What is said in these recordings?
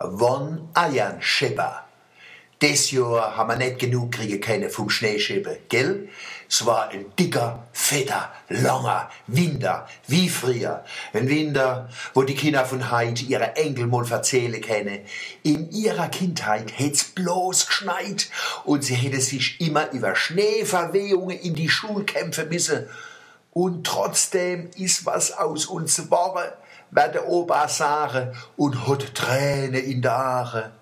Wann Eiern schipper. Des Jahr haben wir nicht genug kriegen können vom Schneeschippen, gell? Es war ein dicker, fetter, langer Winter, wie früher. Ein Winter, wo die Kinder von heute ihre Enkel mal erzählen können. In ihrer Kindheit hätt's bloß geschneit und sie hätte sich immer über Schneeverwehungen in die Schule kämpfen müssen. Und trotzdem ist was aus uns geworden wer der Opa sagen und hat Tränen in der Haare.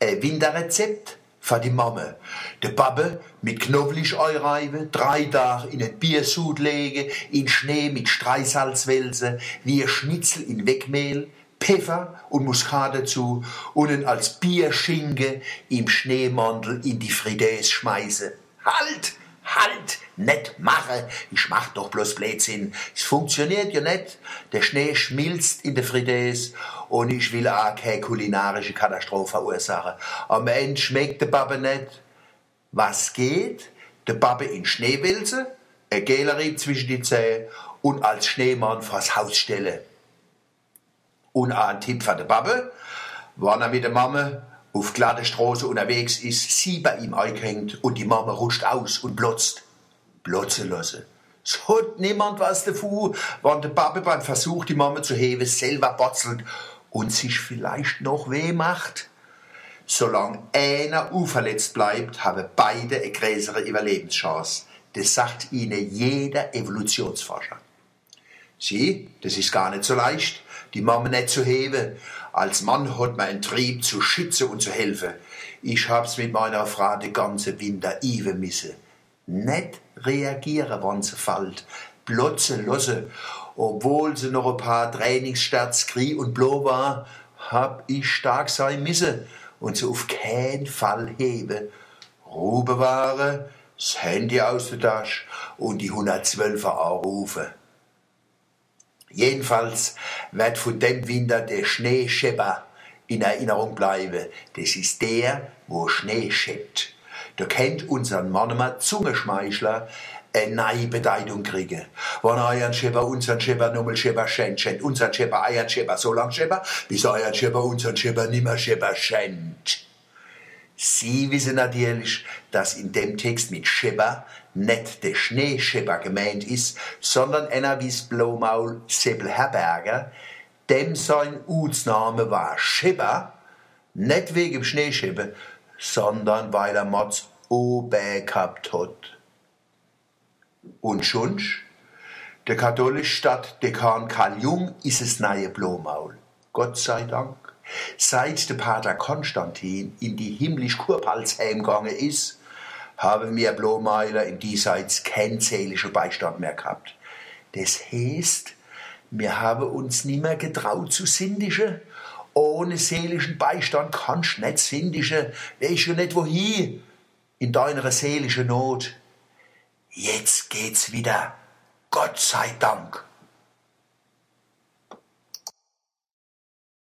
Ein Winterrezept für die Mama. Der Babbe mit Knoblauch reiben, drei Tage in ein Biersud legen, in Schnee mit Streisalz wälzen, wie ein Schnitzel in Wegmehl, Pfeffer und Muskat dazu und ihn als Bierschinke im Schneemantel in die Fridays schmeißen. Halt! Halt! Nicht mache! Ich mach doch bloß Blödsinn. Es funktioniert ja nicht. Der Schnee schmilzt in der Fridays und ich will auch keine kulinarische Katastrophe verursachen. Am Ende schmeckt der Babbe nicht. Was geht? Der Babbe in Schneewälze, ein Gelerie zwischen die Zähne und als Schneemann vors Haus stellen. Und auch ein Tipp für der Babbe, wann er mit der Mama auf glatte Straße unterwegs ist, sie bei ihm eingehängt und die Mama rutscht aus und blotzt. Blotzen lassen. Es hat niemand was davon, wenn der Papa beim Versuch, die Mama zu heben, selber botzelt und sich vielleicht noch weh macht. Solange einer unverletzt bleibt, haben beide eine größere Überlebenschance. Das sagt ihnen jeder Evolutionsforscher. Sie, das ist gar nicht so leicht, die Mama nicht zu heben. Als Mann hat man einen Trieb zu schützen und zu helfen. Ich hab's mit meiner Frau den ganzen Winter üben müssen. Nicht reagieren, wenn sie fällt. Blotzen lassen. Obwohl sie noch ein paar Trainingsstarts Krie und Blo war, hab ich stark sein müssen und sie auf keinen Fall heben. Ruhe bewahren, das Handy aus der Tasche und die 112er anrufen. Jedenfalls wird von dem Winter der Schneeschepper in Erinnerung bleiben. Das ist der, wo Schnee scheppt. Da kennt unser Mannemann Zungeschmeichler eine neue Bedeutung kriegen. Wenn euer Schepper unseren Schepper nochmal Schepper schenkt, schenkt unseren Schepper euren Schepper so lang Schepper, bis euer Schepper unseren Schepper nimmer Schepper schenkt. Sie wissen natürlich, dass in dem Text mit Schepper nicht der Schneeschepper gemeint ist, sondern einer wie's Blaumaul Seppel Herberger, dem sein Utsname war Schepper, nicht wegen Schneeschepper, sondern weil er Mods Obe gehabt hat. Und schonsch, der katholische Stadtdekan Karl Jung ist es neue Blaumaul. Gott sei Dank. Seit der Pater Konstantin in die himmlisch Kurpalsheim gegangen ist, haben wir Blomeiler im Diesseits keinen seelischen Beistand mehr gehabt. Das heißt, wir haben uns nimmer getraut zu sindischen. Ohne seelischen Beistand kannst du nicht sindischen. Weisst du nicht wohin? In deiner seelischen Not. Jetzt geht's wieder. Gott sei Dank.